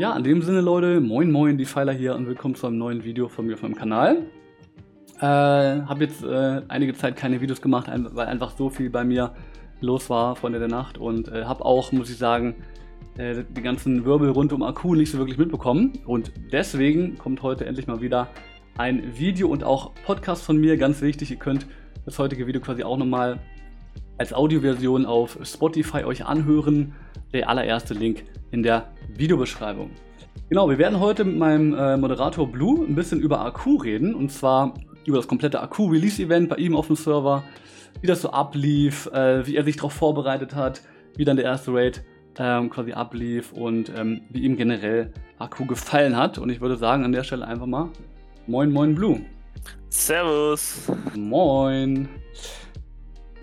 Ja, in dem Sinne, Leute, moin moin, die Pfeiler hier und willkommen zu einem neuen Video von mir auf meinem Kanal. Äh, habe jetzt äh, einige Zeit keine Videos gemacht, weil einfach so viel bei mir los war, Freunde der Nacht. Und äh, habe auch, muss ich sagen, äh, die ganzen Wirbel rund um Akku nicht so wirklich mitbekommen. Und deswegen kommt heute endlich mal wieder ein Video und auch Podcast von mir. Ganz wichtig, ihr könnt das heutige Video quasi auch nochmal als Audioversion auf Spotify euch anhören. Der allererste Link in der Videobeschreibung. Genau, wir werden heute mit meinem äh, Moderator Blue ein bisschen über Akku reden und zwar über das komplette Akku-Release-Event bei ihm auf dem Server, wie das so ablief, äh, wie er sich darauf vorbereitet hat, wie dann der erste Raid ähm, quasi ablief und ähm, wie ihm generell Akku gefallen hat. Und ich würde sagen, an der Stelle einfach mal Moin, moin, Blue. Servus. Moin.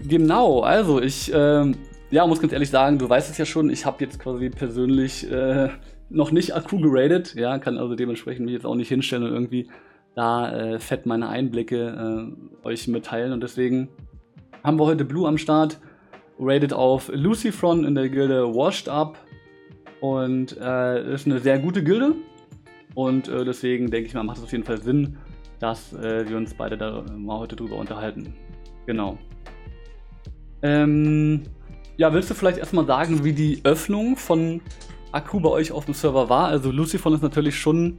Genau, also ich ähm, ja, muss ganz ehrlich sagen, du weißt es ja schon, ich habe jetzt quasi persönlich äh, noch nicht Akku geradet, ja, kann also dementsprechend mich jetzt auch nicht hinstellen und irgendwie da äh, fett meine Einblicke äh, euch mitteilen und deswegen haben wir heute Blue am Start, rated auf Lucifron in der Gilde Washed Up und äh, ist eine sehr gute Gilde und äh, deswegen denke ich mal, macht es auf jeden Fall Sinn, dass äh, wir uns beide da mal heute drüber unterhalten. Genau. Ähm, ja, willst du vielleicht erstmal sagen, wie die Öffnung von Akku bei euch auf dem Server war? Also Lucifon ist natürlich schon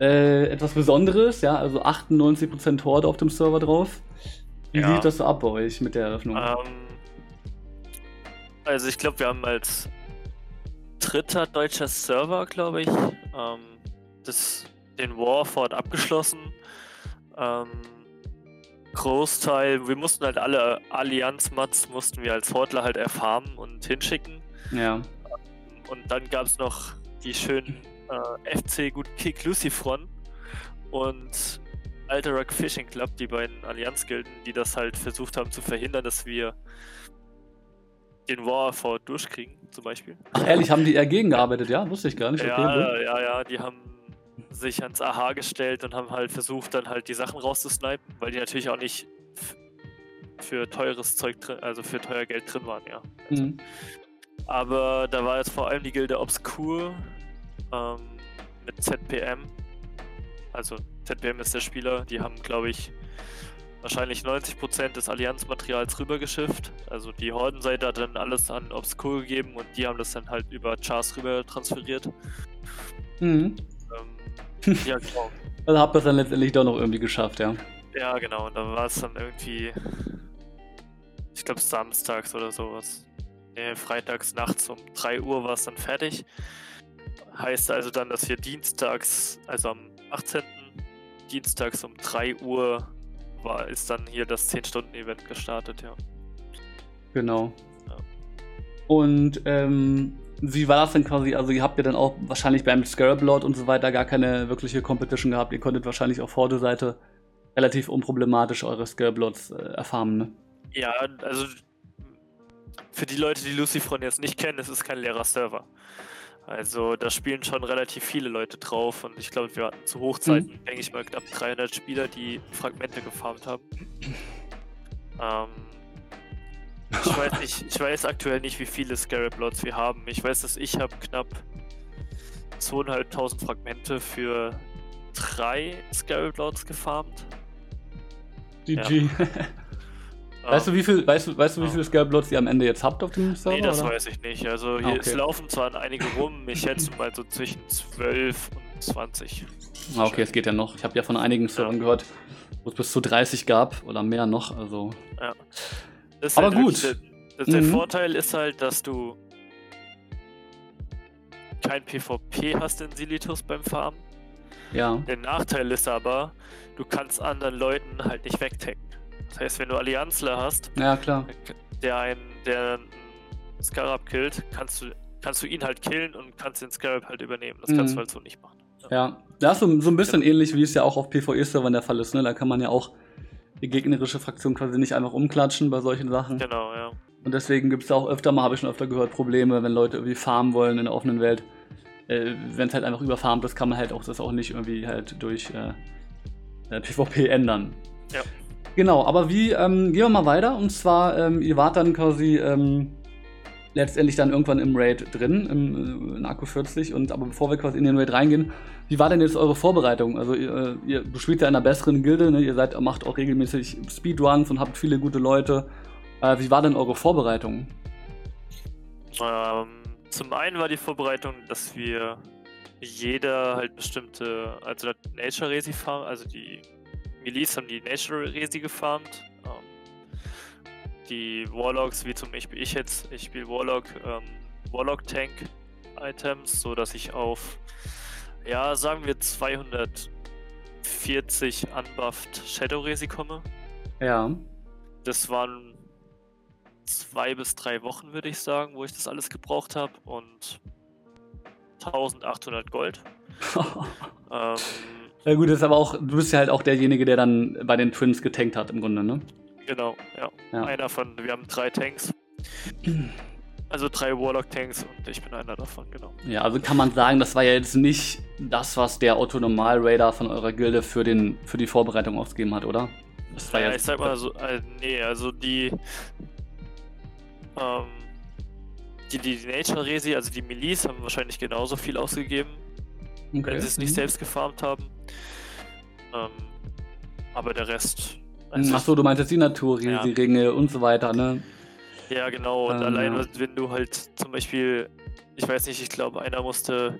äh, etwas Besonderes, ja, also 98% Horde auf dem Server drauf. Wie ja. sieht das so ab bei euch mit der Eröffnung? Ähm, also ich glaube, wir haben als dritter deutscher Server, glaube ich, ähm, das, den Warford abgeschlossen. Ähm, Großteil, wir mussten halt alle Allianz-Mats mussten wir als Hortler halt erfarmen und hinschicken. Ja. Und dann gab es noch die schönen äh, FC Gut Kick Lucifron und Rock Fishing Club, die beiden Allianz-Gilden, die das halt versucht haben zu verhindern, dass wir den Warford durchkriegen, zum Beispiel. Ach ehrlich, haben die eher gegengearbeitet, ja? Wusste ich gar nicht. Okay, ja, ja, ja, die haben sich ans AH gestellt und haben halt versucht, dann halt die Sachen rauszusnipen, weil die natürlich auch nicht für teures Zeug drin, also für teuer Geld drin waren, ja. Also. Mhm. Aber da war jetzt vor allem die Gilde Obscure ähm, mit ZPM. Also ZPM ist der Spieler, die haben, glaube ich, wahrscheinlich 90% des Allianzmaterials rübergeschifft. Also die Hordenseite hat dann alles an Obscure gegeben und die haben das dann halt über Chars rüber transferiert. Mhm. Ja, genau. Also habt ihr es dann letztendlich doch noch irgendwie geschafft, ja. Ja, genau. Und da war es dann irgendwie, ich glaube, samstags oder sowas. Nee, freitags nachts um 3 Uhr war es dann fertig. Heißt also dann, dass wir dienstags, also am 18. dienstags um 3 Uhr war, ist dann hier das 10-Stunden-Event gestartet, ja. Genau. Ja. Und ähm, wie war das denn quasi? Also, ihr habt ja dann auch wahrscheinlich beim Scarab und so weiter gar keine wirkliche Competition gehabt. Ihr konntet wahrscheinlich auf Horde-Seite relativ unproblematisch eure Scarab äh, erfahren, ne? Ja, also für die Leute, die Lucifron jetzt nicht kennen, es ist kein leerer Server. Also da spielen schon relativ viele Leute drauf und ich glaube, wir hatten zu Hochzeiten, mhm. denke ich mal, knapp 300 Spieler, die Fragmente gefarmt haben. ähm, ich weiß, nicht, ich weiß aktuell nicht, wie viele Scarab Lots wir haben. Ich weiß, dass ich habe knapp 2.500 Fragmente für drei Scarab Lots gefarmt. GG. Ja. Weißt du, wie viel, weißt weißt du, wie viele Scarab Lots ihr am Ende jetzt habt auf dem Server? Nee, das oder? weiß ich nicht. Also hier ah, okay. es laufen zwar einige rum, ich schätze mal so zwischen 12 und 20. Ah, okay, es geht ja noch. Ich habe ja von einigen Servern ja. gehört, wo es bis zu 30 gab oder mehr noch. Also. Ja. Aber halt gut. Der, der, der mhm. Vorteil ist halt, dass du kein PvP hast in Silitus beim Farmen. Ja. Der Nachteil ist aber, du kannst anderen Leuten halt nicht wegtacken. Das heißt, wenn du Allianzler hast, ja, klar. der einen, der einen Scarab killt, kannst du, kannst du ihn halt killen und kannst den Scarab halt übernehmen. Das mhm. kannst du halt so nicht machen. Ja, ja. das ist so, so ein bisschen genau. ähnlich, wie es ja auch auf PvE-Servern der Fall ist. Ne? Da kann man ja auch die gegnerische Fraktion quasi nicht einfach umklatschen bei solchen Sachen. Genau, ja. Und deswegen gibt es auch öfter mal, habe ich schon öfter gehört, Probleme, wenn Leute irgendwie farmen wollen in der offenen Welt. Äh, wenn es halt einfach überfarmt ist, kann man halt auch das auch nicht irgendwie halt durch äh, PvP ändern. Ja. Genau, aber wie, ähm, gehen wir mal weiter. Und zwar, ähm, ihr wart dann quasi ähm, letztendlich dann irgendwann im Raid drin, im, äh, in Akku 40. Und aber bevor wir quasi in den Raid reingehen, wie war denn jetzt eure Vorbereitung? Also ihr, ihr du spielt ja in einer besseren Gilde, ne? ihr seid, macht auch regelmäßig Speedruns und habt viele gute Leute. Äh, wie war denn eure Vorbereitung? Ähm, zum einen war die Vorbereitung, dass wir jeder halt bestimmte, also Nature Resi Farm, also die Miliz haben die Nature Resi gefarmt. Die Warlocks, wie zum Beispiel ich jetzt, ich spiele Warlock, ähm, Warlock Tank Items, so dass ich auf, ja, sagen wir 240 unbuffed Shadow Resi komme. Ja. Das waren zwei bis drei Wochen, würde ich sagen, wo ich das alles gebraucht habe und 1800 Gold. ähm, ja gut, das ist aber auch, du bist ja halt auch derjenige, der dann bei den Twins getankt hat im Grunde, ne? Genau, ja. ja. Einer von, wir haben drei Tanks. Also drei Warlock-Tanks und ich bin einer davon, genau. Ja, also kann man sagen, das war ja jetzt nicht das, was der Autonomal-Raider von eurer Gilde für, den, für die Vorbereitung ausgegeben hat, oder? Das war ja, ja ich sag mal so, äh, nee, also die, ähm, die, die, Nature Resi, also die Milice, haben wahrscheinlich genauso viel ausgegeben, okay. wenn sie es nicht mhm. selbst gefarmt haben. Ähm, aber der Rest. Also Achso, du meintest die Natur-Resi-Ringe ja. und so weiter, ne? Ja, genau. Und ähm, allein, ja. wenn du halt zum Beispiel, ich weiß nicht, ich glaube, einer musste,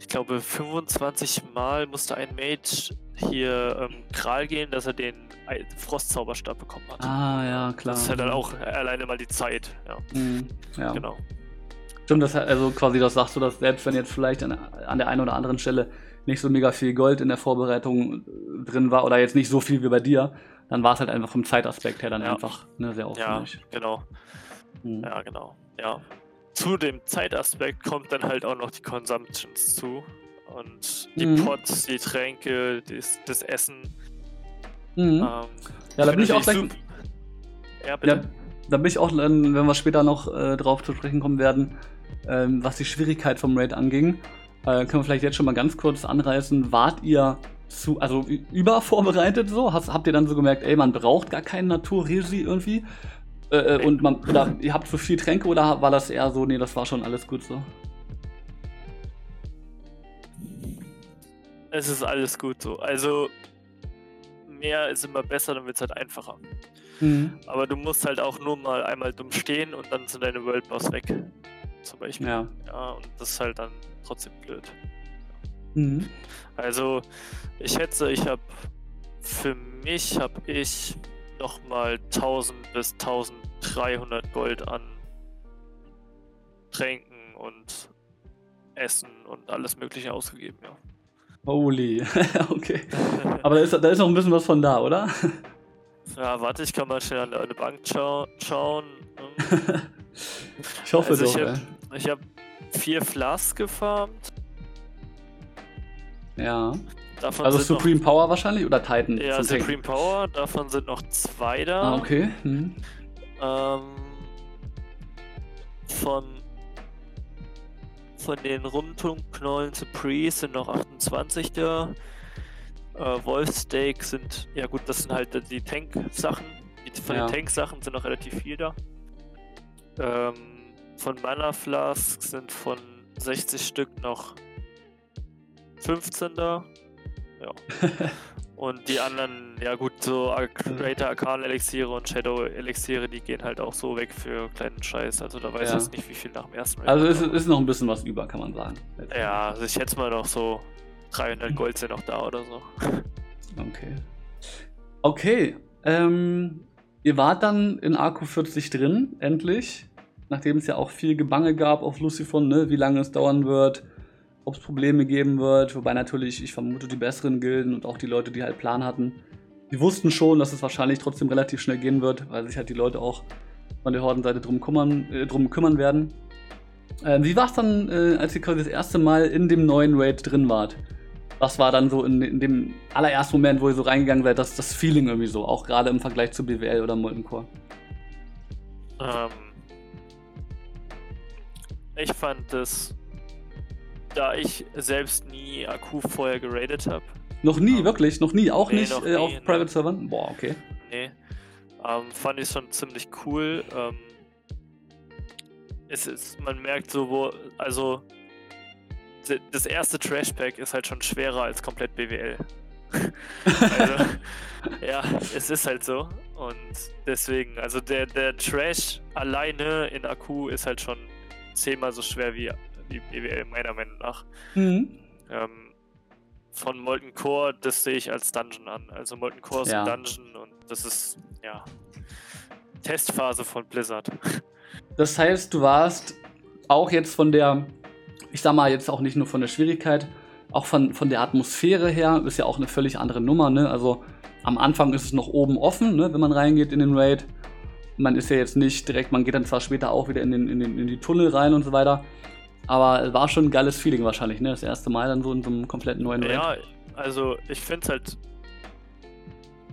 ich glaube, 25 Mal musste ein Mage hier ähm, Kral gehen, dass er den Frostzauberstab bekommen hat. Ah, ja, klar. Das ist halt dann auch alleine mal die Zeit, ja. Mhm, ja. Genau. Stimmt, das, also quasi, das sagst du, dass selbst wenn jetzt vielleicht an, an der einen oder anderen Stelle nicht so mega viel Gold in der Vorbereitung äh, drin war oder jetzt nicht so viel wie bei dir, dann war es halt einfach vom Zeitaspekt her dann ja. einfach ne, sehr aufwendig. Ja, genau. Mhm. Ja, genau. Ja. Zu dem Zeitaspekt kommt dann halt auch noch die Consumptions zu. Und die mhm. Pots, die Tränke, das, das Essen. Mhm. Ähm, ja, da bin ich auch gleich. Ja, bitte. Ja, da bin ich auch, wenn wir später noch äh, drauf zu sprechen kommen werden, ähm, was die Schwierigkeit vom Raid anging. Äh, können wir vielleicht jetzt schon mal ganz kurz anreißen. Wart ihr zu, also übervorbereitet so? Hast, habt ihr dann so gemerkt, ey, man braucht gar keinen Naturresi irgendwie? Äh, äh und man, oder ihr habt so viel Tränke oder war das eher so, nee, das war schon alles gut so? Es ist alles gut so. Also mehr ist immer besser, dann wird es halt einfacher. Mhm. Aber du musst halt auch nur mal einmal dumm stehen und dann sind deine World Boss weg. Zum Beispiel. Ja. ja und das ist halt dann trotzdem blöd. Mhm. Also ich schätze, ich habe für mich habe ich nochmal 1000 bis 1300 Gold an Tränken und Essen und alles Mögliche ausgegeben, ja. Holy, okay. Aber da ist, da ist noch ein bisschen was von da, oder? Ja, warte, ich kann mal schnell an eine Bank schau schauen. ich hoffe also doch. Ich habe hab vier Flasks gefarmt. Ja. Davon also Supreme noch, Power wahrscheinlich oder Titan? Ja, Supreme Tank? Power, davon sind noch zwei da. Ah, okay. Hm. Ähm, von von den Rundumknollen zu Priest sind noch 28 da. Äh, Wolfsteak sind, ja gut, das sind halt die Tank-Sachen. Von ja. den Tank-Sachen sind noch relativ viel da. Ähm, von Mana Flask sind von 60 Stück noch 15 da. Ja. und die anderen, ja gut, so Greater Arcan Elixiere und Shadow Elixiere, die gehen halt auch so weg für kleinen Scheiß. Also da weiß ich jetzt nicht, wie viel nach dem ersten Mal. Also es ist, ist noch ein bisschen was über, kann man sagen. Ja, also ich schätze mal noch so 300 Gold sind noch da oder so. Okay. Okay. Ähm, ihr wart dann in Akku 40 drin, endlich. Nachdem es ja auch viel Gebange gab auf Lucifon, ne, wie lange es dauern wird, ob es Probleme geben wird. Wobei natürlich, ich vermute, die besseren Gilden und auch die Leute, die halt Plan hatten, die wussten schon, dass es wahrscheinlich trotzdem relativ schnell gehen wird, weil sich halt die Leute auch von der Hordenseite drum kümmern, äh, drum kümmern werden. Äh, wie war es dann, äh, als ihr quasi das erste Mal in dem neuen Raid drin wart? Was war dann so in, in, dem allerersten Moment, wo ihr so reingegangen seid, das, das Feeling irgendwie so, auch gerade im Vergleich zu BWL oder Molten Core? Ähm, ich fand das da ich selbst nie Akku vorher geradet habe. Noch nie, ähm, wirklich? Noch nie? Auch nee, nicht äh, auf Private ne. Servern? Boah, okay. Nee. Ähm, fand ich schon ziemlich cool. Ähm, es ist, man merkt so, wo, also das erste Trash-Pack ist halt schon schwerer als komplett BWL. also, ja, es ist halt so. Und deswegen, also der, der Trash alleine in Akku ist halt schon zehnmal so schwer wie, wie BWL, meiner Meinung nach. Mhm. Ähm, von Molten Core, das sehe ich als Dungeon an. Also Molten Core ist ja. ein Dungeon und das ist, ja, Testphase von Blizzard. Das heißt, du warst auch jetzt von der, ich sag mal jetzt auch nicht nur von der Schwierigkeit, auch von, von der Atmosphäre her, ist ja auch eine völlig andere Nummer, ne? Also am Anfang ist es noch oben offen, ne, wenn man reingeht in den Raid. Man ist ja jetzt nicht direkt, man geht dann zwar später auch wieder in, den, in, den, in die Tunnel rein und so weiter. Aber es war schon ein geiles Feeling wahrscheinlich, ne? Das erste Mal dann so in so einem kompletten neuen Raid. Ja, also ich finde es halt,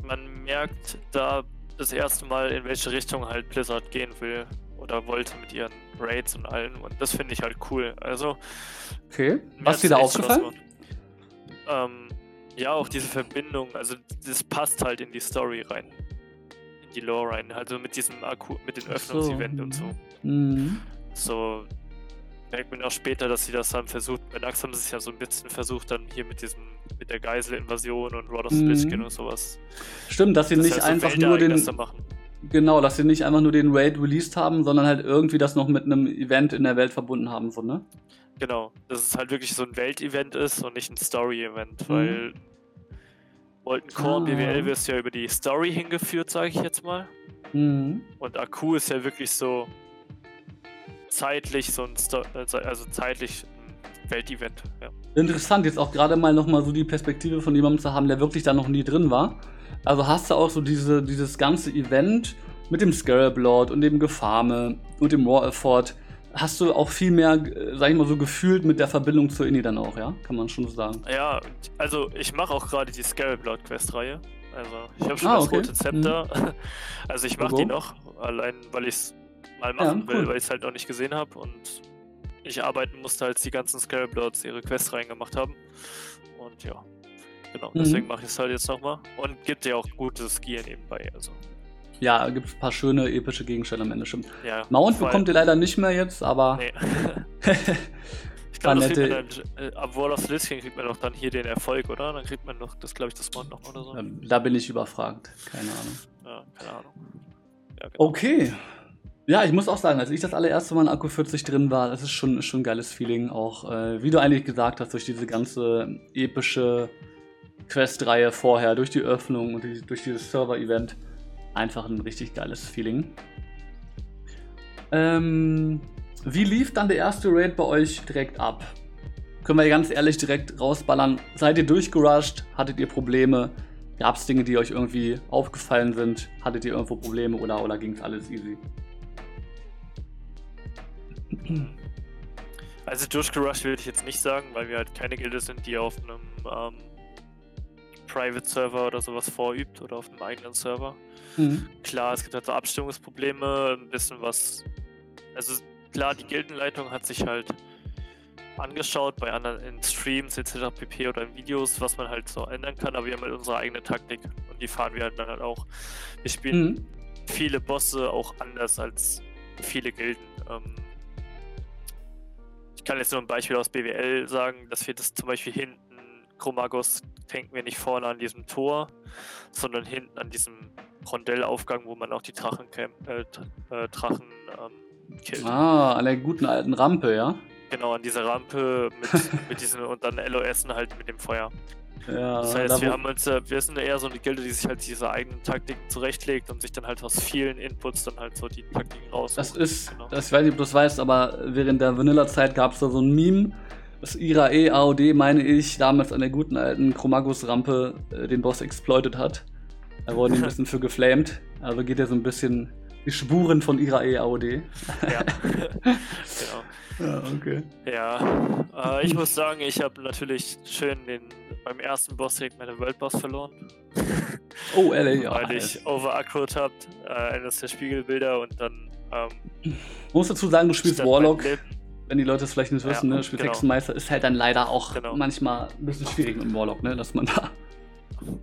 man merkt da das erste Mal, in welche Richtung halt Blizzard gehen will oder wollte mit ihren Raids und allem. Und das finde ich halt cool. Also. Okay. Was dir da aufgefallen? Ähm, ja, auch diese Verbindung, also das passt halt in die Story rein. Die Lore rein. Also mit diesem Akku, mit dem Öffnungsevent so. und so. Mhm. So merkt man auch später, dass sie das haben versucht. Bei Nax haben sie es ja so ein bisschen versucht, dann hier mit diesem, mit der Geisel-Invasion und Rod of mhm. und sowas. Stimmt, dass sie das nicht heißt, einfach nur den. Genau, dass sie nicht einfach nur den Raid released haben, sondern halt irgendwie das noch mit einem Event in der Welt verbunden haben, so, ne? Genau, dass es halt wirklich so ein Weltevent ist und nicht ein Story-Event, mhm. weil Molten Core ah. BWL wirst ja über die Story hingeführt, sage ich jetzt mal. Mhm. Und Akku ist ja wirklich so zeitlich so ein Sto äh, also zeitlich ein Weltevent. Ja. Interessant, jetzt auch gerade mal nochmal so die Perspektive von jemandem zu haben, der wirklich da noch nie drin war. Also hast du auch so diese, dieses ganze Event mit dem Scarab Lord und dem Gefarme und dem Raw Effort hast du auch viel mehr, äh, sag ich mal so, gefühlt mit der Verbindung zur Inni dann auch, ja? Kann man schon so sagen. Ja, also ich mache auch gerade die Scarab Quest-Reihe. Also ich habe schon ah, das okay. rote Zepter. Mhm. Also ich mache die noch, allein weil ich es mal machen ja, cool. will, weil ich es halt noch nicht gesehen habe und ich arbeiten musste, als die ganzen Scarab ihre Quests reingemacht haben. Und ja, genau, mhm. deswegen mache ich es halt jetzt nochmal. Und gibt ja auch gutes Gear nebenbei, also. Ja, gibt ein paar schöne epische Gegenstände am Ende, stimmt. Ja, Mount bekommt ihr leider nicht mehr jetzt, aber. Nee. ich glaube, dann, äh, ab Wall of Listing kriegt man doch dann hier den Erfolg, oder? Dann kriegt man doch, das glaube ich, das Mount noch oder so. Da bin ich überfragt. Keine Ahnung. Ja, keine Ahnung. Ja, genau. Okay. Ja, ich muss auch sagen, als ich das allererste Mal in Akku 40 drin war, das ist schon, schon ein geiles Feeling. Auch, äh, wie du eigentlich gesagt hast, durch diese ganze epische Quest-Reihe vorher, durch die Öffnung und die, durch dieses Server-Event einfach ein richtig geiles Feeling. Ähm, wie lief dann der erste Raid bei euch direkt ab? Können wir ganz ehrlich direkt rausballern. Seid ihr durchgerusht? Hattet ihr Probleme? Gab es Dinge, die euch irgendwie aufgefallen sind? Hattet ihr irgendwo Probleme oder, oder ging es alles easy? Also durchgerusht würde ich jetzt nicht sagen, weil wir halt keine Gilde sind, die auf einem ähm, Private Server oder sowas vorübt oder auf einem eigenen Server. Mhm. Klar, es gibt halt so Abstimmungsprobleme, ein bisschen was. Also klar, die Gildenleitung hat sich halt angeschaut bei anderen in Streams etc. pp. oder in Videos, was man halt so ändern kann, aber wir haben halt unsere eigene Taktik und die fahren wir halt dann halt auch. Wir spielen mhm. viele Bosse auch anders als viele Gilden. Ähm, ich kann jetzt nur ein Beispiel aus BWL sagen, dass wir das zum Beispiel hinten Chromagos tanken wir nicht vorne an diesem Tor, sondern hinten an diesem Rondellaufgang, wo man auch die Drachen, äh, äh, Drachen ähm, killt. Ah, an der guten alten Rampe, ja? Genau, an dieser Rampe mit, mit diesen und dann LOSen halt mit dem Feuer. Ja, das heißt, wir haben uns, äh, wir sind eher so eine Gilde, die sich halt diese eigenen Taktiken zurechtlegt und sich dann halt aus vielen Inputs dann halt so die Taktiken raus. Das ist, genau. das, ich weiß nicht, ob du das weißt, aber während der Vanilla-Zeit gab es da so ein Meme, das IRAE AOD, meine ich, damals an der guten alten Chromagus-Rampe äh, den Boss exploitet hat. Da wurden die ein bisschen für geflamed. Also geht ja so ein bisschen die Spuren von IRAE AOD. Ja, genau. Ja, okay. Ja, äh, ich muss sagen, ich habe natürlich schön den beim ersten Boss direkt meine World Boss verloren. Oh, LA, ja. Weil ich overaccurate habe, äh, eines der Spiegelbilder und dann. Ähm, muss dazu sagen, du spielst Warlock. Wenn die Leute es vielleicht nicht wissen, ja, ne? Spielt genau. Hexenmeister, ist halt dann leider auch genau. manchmal ein bisschen schwierig mit dem Warlock, ne? Dass man da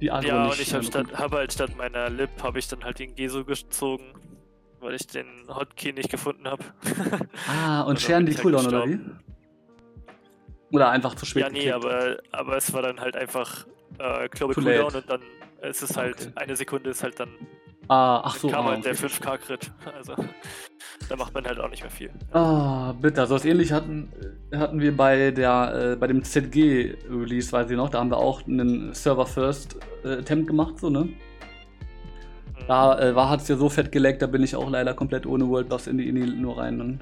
die Agro Ja, und ich habe hab halt statt meiner Lip habe ich dann halt den Geso gezogen weil ich den Hotkey nicht gefunden habe. ah, und scheren die Cooldown oder wie? Oder einfach zu spät? Ja, nee, aber, aber es war dann halt einfach, äh, glaube Cooldown und dann ist es halt, okay. eine Sekunde ist halt dann. Ah, ach so. Kam ah, halt der 5K-Crit. Also, da macht man halt auch nicht mehr viel. Ah, bitter. So was ähnlich hatten, hatten wir bei der, äh, bei dem ZG-Release, weiß ich noch, da haben wir auch einen Server-First-Attempt gemacht, so, ne? Da äh, war, hat es ja so fett geleckt, da bin ich auch leider komplett ohne World Buffs in die Ini nur rein. Und,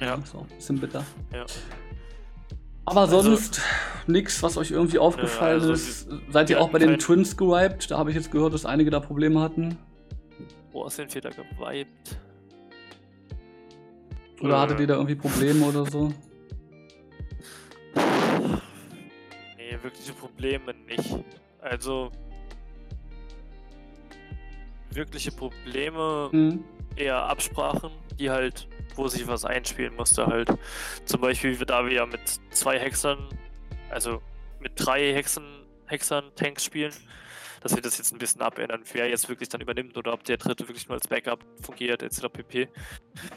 ja. Das ist auch ein bisschen bitter. Ja. Aber also, sonst nichts, was euch irgendwie aufgefallen ja, also ist. Seid ihr auch bei den Twins gewiped? Da habe ich jetzt gehört, dass einige da Probleme hatten. Boah, sind wir da gewiped? Oder hattet ihr da irgendwie Probleme oder so? Nee, wirkliche Probleme nicht. Also, wirkliche Probleme, mhm. eher Absprachen, die halt, wo sich was einspielen musste halt. Zum Beispiel, da wir ja mit zwei Hexern, also mit drei Hexen, Hexern Tanks spielen, dass wir das jetzt ein bisschen abändern, wer jetzt wirklich dann übernimmt oder ob der dritte wirklich nur als Backup fungiert, etc. pp.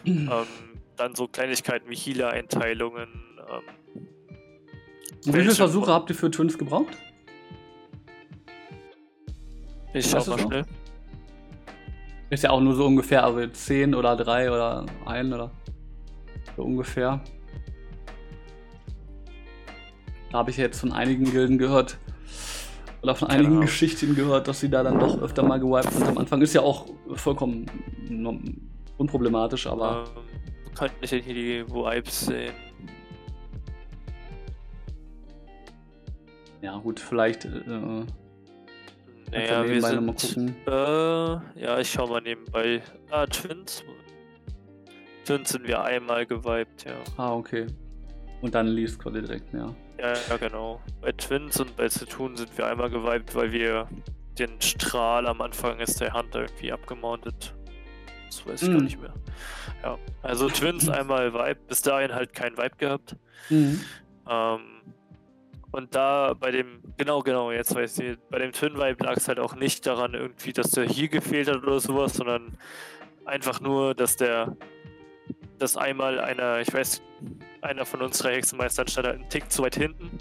Ähm, dann so Kleinigkeiten wie Healer-Einteilungen. Ähm, wie viele Versuche habt ihr für Twins gebraucht? Ich schau mal schnell. Ist ja auch nur so ungefähr, also 10 oder 3 oder 1 oder so ungefähr. Da habe ich jetzt von einigen Gilden gehört, oder von einigen genau. Geschichten gehört, dass sie da dann doch öfter mal gewiped sind. Am Anfang ist ja auch vollkommen unproblematisch, aber. Ähm, kann ich denn hier die Vibes sehen? Ja, gut, vielleicht. Äh, naja, wir sind. Mal gucken. Äh, ja, ich schau mal nebenbei. Ah, Twins. Twins sind wir einmal gewiped, ja. Ah, okay. Und dann liest quasi direkt, ja. Ja, ja, genau. Bei Twins und bei Zetun sind wir einmal gewiped, weil wir den Strahl am Anfang ist der Hunter irgendwie abgemountet. Das weiß ich mm. gar hm. nicht mehr. Ja, also Twins einmal Vibe, bis dahin halt kein Vibe gehabt. Mhm. Ähm, und da bei dem, genau, genau, jetzt weiß ich, bei dem Twin Vibe lag es halt auch nicht daran irgendwie, dass der hier gefehlt hat oder sowas, sondern einfach nur, dass der, dass einmal einer, ich weiß, einer von uns drei Hexenmeistern stand halt einen Tick zu weit hinten,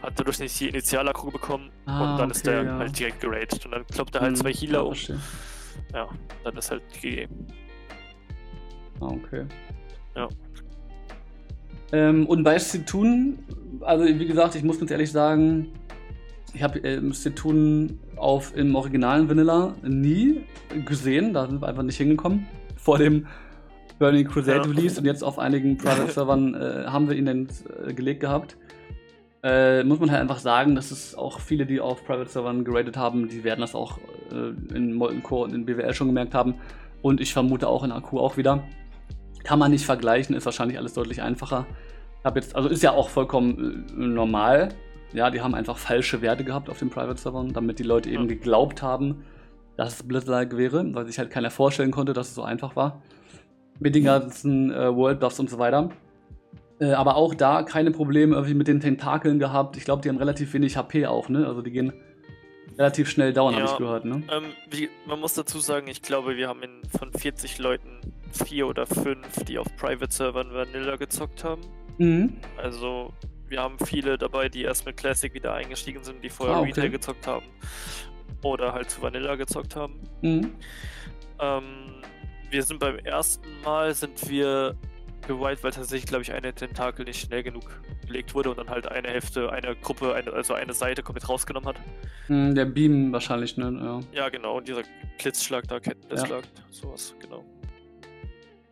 hat dadurch nicht die Initialakku bekommen ah, und dann okay, ist der ja. halt direkt geratet und dann kloppt er halt hm, zwei Healer um. Ja, dann ist halt gegeben. Ah, okay. Ja. Ähm, und bei Situn, also wie gesagt, ich muss ganz ehrlich sagen, ich habe ähm, Situn auf im originalen Vanilla nie gesehen, da sind wir einfach nicht hingekommen. Vor dem Burning Crusade ja. Release und jetzt auf einigen Private Servern äh, haben wir ihn dann äh, gelegt gehabt. Äh, muss man halt einfach sagen, dass es auch viele, die auf Private Servern geratet haben, die werden das auch äh, in Molten Core und in BWL schon gemerkt haben. Und ich vermute auch in Akku auch wieder. Kann man nicht vergleichen, ist wahrscheinlich alles deutlich einfacher. Hab jetzt, also ist ja auch vollkommen äh, normal. Ja, die haben einfach falsche Werte gehabt auf den Private-Servern, damit die Leute eben geglaubt haben, dass es Blizzard wäre, weil sich halt keiner vorstellen konnte, dass es so einfach war. Mit den ganzen äh, World Buffs und so weiter. Äh, aber auch da keine Probleme irgendwie mit den Tentakeln gehabt. Ich glaube, die haben relativ wenig HP auch, ne? Also die gehen relativ schnell down, ja, habe ich gehört, ne? Ähm, wie, man muss dazu sagen, ich glaube, wir haben in, von 40 Leuten vier oder fünf, die auf Private-Servern Vanilla gezockt haben. Mhm. Also wir haben viele dabei, die erst mit Classic wieder eingestiegen sind, die vorher ah, okay. Retail gezockt haben. Oder halt zu Vanilla gezockt haben. Mhm. Ähm, wir sind beim ersten Mal sind wir geweiht, weil tatsächlich, glaube ich, eine Tentakel nicht schnell genug gelegt wurde und dann halt eine Hälfte, eine Gruppe, eine, also eine Seite komplett rausgenommen hat. Mhm, der Beam wahrscheinlich, ne? Ja, ja genau, und dieser Blitzschlag da, Kettenblitzschlag, ja. sowas, genau.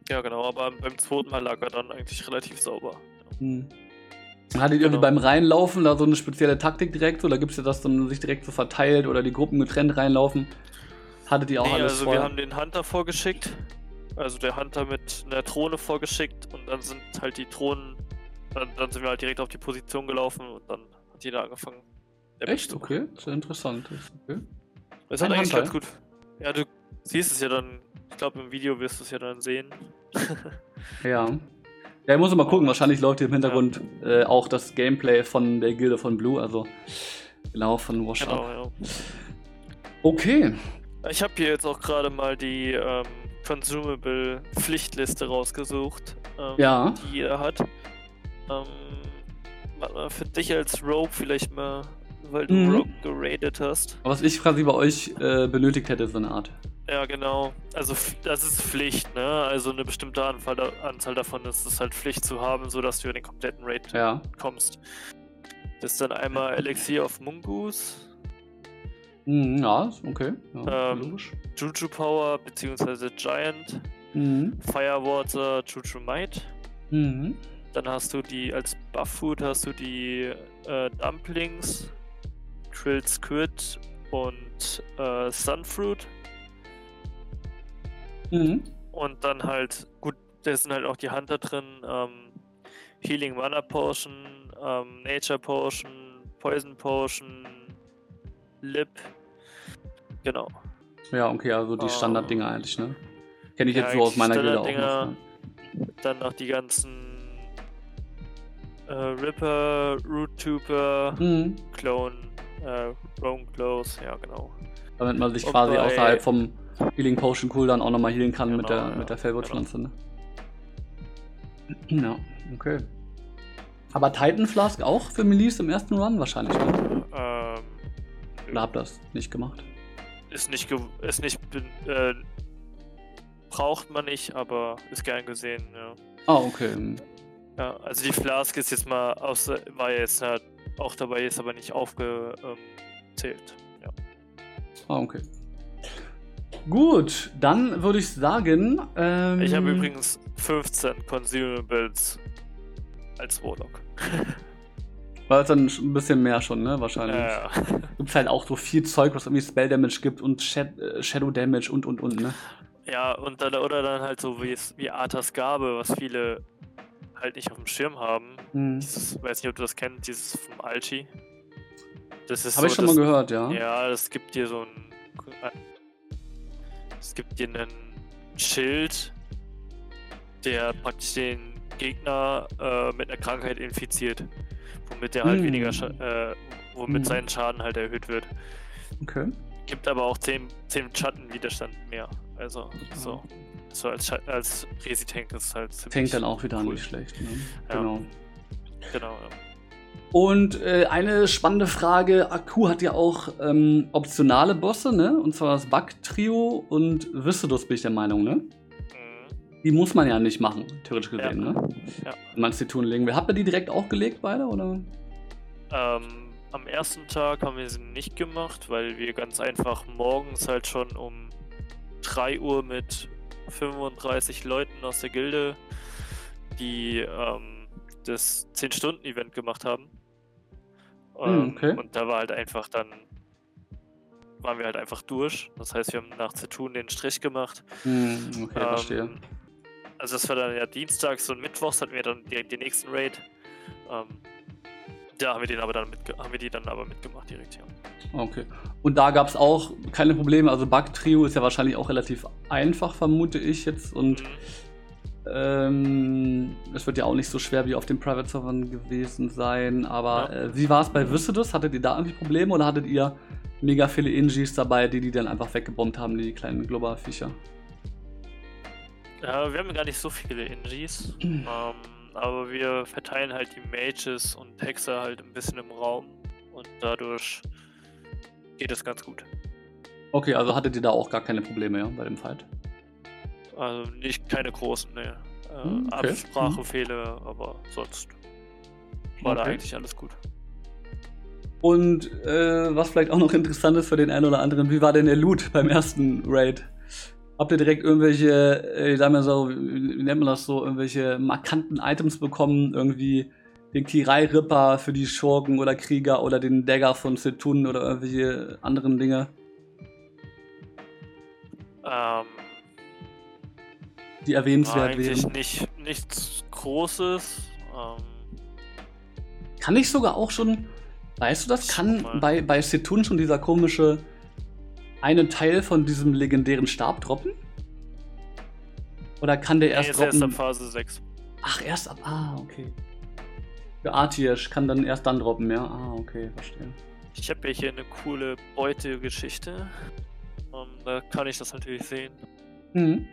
Ja, genau, aber beim zweiten Mal lag er dann eigentlich relativ sauber. Hm. Hattet ihr genau. beim Reinlaufen da so eine spezielle Taktik direkt? Oder gibt es ja das dann sich direkt so verteilt oder die Gruppen getrennt reinlaufen? Hattet ihr auch nee, alles also vor? wir haben den Hunter vorgeschickt. Also der Hunter mit einer Drohne vorgeschickt und dann sind halt die Drohnen, dann, dann sind wir halt direkt auf die Position gelaufen und dann hat jeder angefangen. Echt? Okay, sehr interessant. Okay. Das hat eigentlich ganz gut. Ja, du siehst es ja dann, ich glaube im Video wirst du es ja dann sehen. ja. Ja, ich muss mal gucken, wahrscheinlich läuft hier im Hintergrund ja. äh, auch das Gameplay von der Gilde von Blue, also genau von Wash genau, Ja. Okay. Ich habe hier jetzt auch gerade mal die ähm, Consumable Pflichtliste rausgesucht, ähm, ja. die jeder hat. Ähm, für dich als Rogue vielleicht mal, weil du mhm. Rogue geradet hast. Was ich quasi bei euch äh, benötigt hätte, so eine Art. Ja, genau. Also das ist Pflicht, ne? Also eine bestimmte Anzahl, Anzahl davon ist es halt Pflicht zu haben, sodass du in den kompletten Raid ja. kommst. Das ist dann einmal Elixir of Mungus. Mhm, ja, okay. Ja, ähm, Juju Power bzw. Giant. Mhm. Firewater, Juju Might. Mhm. Dann hast du die als Buff Food hast du die äh, Dumplings, Grilled Squid und äh, Sunfruit. Mhm. Und dann halt, gut, da sind halt auch die Hunter drin, ähm, Healing Mana Potion, ähm, Nature Potion, Poison Potion, Lip. Genau. Ja, okay, also die Standarddinger ähm, eigentlich, ne? Kenne ich jetzt ja, so aus meiner Gilde auch noch. Ne? Dann noch die ganzen äh, Ripper, Root Tuber, mhm. Clone, äh, Roam Close, ja genau. Damit man sich quasi bei, außerhalb vom Healing Potion Cooldown auch nochmal healen kann genau, mit der, ja, mit der Fellwurzelpflanze, genau. ne? Ja, okay. Aber Titan Flask auch für Melis im ersten Run wahrscheinlich, ne? Ähm. Oder habt das nicht gemacht? Ist nicht, ist nicht, äh, braucht man nicht, aber ist gern gesehen, ja. Ah, okay. Ja, also die Flask ist jetzt mal aus, war jetzt halt auch dabei, ist aber nicht aufgezählt. Ja. Ah, okay. Gut, dann würde ich sagen. Ähm, ich habe übrigens 15 Consumables als Warlock. War es dann ein bisschen mehr schon, ne? Wahrscheinlich. Ja, ja. Gibt halt auch so viel Zeug, was irgendwie Spell Damage gibt und äh, Shadow Damage und und und, ne? Ja, und dann, oder dann halt so wie, wie Arthas Gabe, was viele halt nicht auf dem Schirm haben. Mhm. Dieses, weiß nicht, ob du das kennst, dieses vom Alchi. Das ist Habe so, ich schon das, mal gehört, ja. Ja, das gibt dir so ein. Es gibt dir einen Schild, der praktisch den Gegner äh, mit einer Krankheit infiziert. Womit der halt mhm. weniger, äh, womit mhm. sein Schaden halt erhöht wird. Okay. Gibt aber auch 10, 10 Schattenwiderstand mehr. Also, so. So als, als Resi-Tank ist halt ziemlich Tank dann auch wieder cool. nicht schlecht. Ne? Ja. Genau. Genau, ja. Und äh, eine spannende Frage: Akku hat ja auch ähm, optionale Bosse, ne? Und zwar das Bug-Trio und Viscidus, bin ich der Meinung, ne? Die muss man ja nicht machen, theoretisch gesehen, ja. ne? Ja. Wenn man es die tun legen will. Habt ihr die direkt auch gelegt, beide, oder? Ähm, am ersten Tag haben wir sie nicht gemacht, weil wir ganz einfach morgens halt schon um 3 Uhr mit 35 Leuten aus der Gilde, die ähm, das 10-Stunden-Event gemacht haben. Hm, ähm, okay. Und da war halt einfach dann, waren wir halt einfach durch. Das heißt, wir haben nach Zetun den Strich gemacht. Hm, okay, ähm, verstehe. Also das war dann ja dienstags und mittwochs hatten wir dann direkt den nächsten Raid. Ähm, da haben wir den aber dann haben wir die dann aber mitgemacht direkt, ja. Okay. Und da gab es auch keine Probleme. Also Bug Trio ist ja wahrscheinlich auch relativ einfach, vermute ich jetzt. Und mhm. ähm, es wird ja auch nicht so schwer wie auf den Private Servern gewesen sein. Aber ja. äh, wie war es bei Viscidus? Hattet ihr da irgendwie Probleme oder hattet ihr mega viele Ingis dabei, die die dann einfach weggebombt haben, die kleinen Global-Viecher? Ja, wir haben gar nicht so viele Ingis. ähm, aber wir verteilen halt die Mages und Hexer halt ein bisschen im Raum. Und dadurch geht es ganz gut. Okay, also hattet ihr da auch gar keine Probleme ja, bei dem Fight? Also nicht keine großen, ne. Äh, hm, okay. Absprache, hm. Aber sonst war okay. da eigentlich alles gut. Und äh, was vielleicht auch noch interessant ist für den einen oder anderen, wie war denn der Loot beim ersten Raid? Habt ihr direkt irgendwelche, äh, ich sag mal so, wie nennt man das so, irgendwelche markanten Items bekommen, irgendwie den Kirai-Ripper für die Schurken oder Krieger oder den Dagger von Setun oder irgendwelche anderen Dinge? Ähm, die erwähnenswert eigentlich wären. Nicht, nichts Großes. Ähm, kann ich sogar auch schon, weißt du das, kann bei, bei Setun schon dieser komische eine Teil von diesem legendären Stab droppen? Oder kann der erst nee, droppen? erst ab Phase 6. Ach, erst ab. Ah, okay. Für Artiesh kann dann erst dann droppen, ja? Ah, okay, verstehe. Ich habe ja hier eine coole Beutegeschichte. Um, ähm, da kann ich das natürlich sehen. Mhm.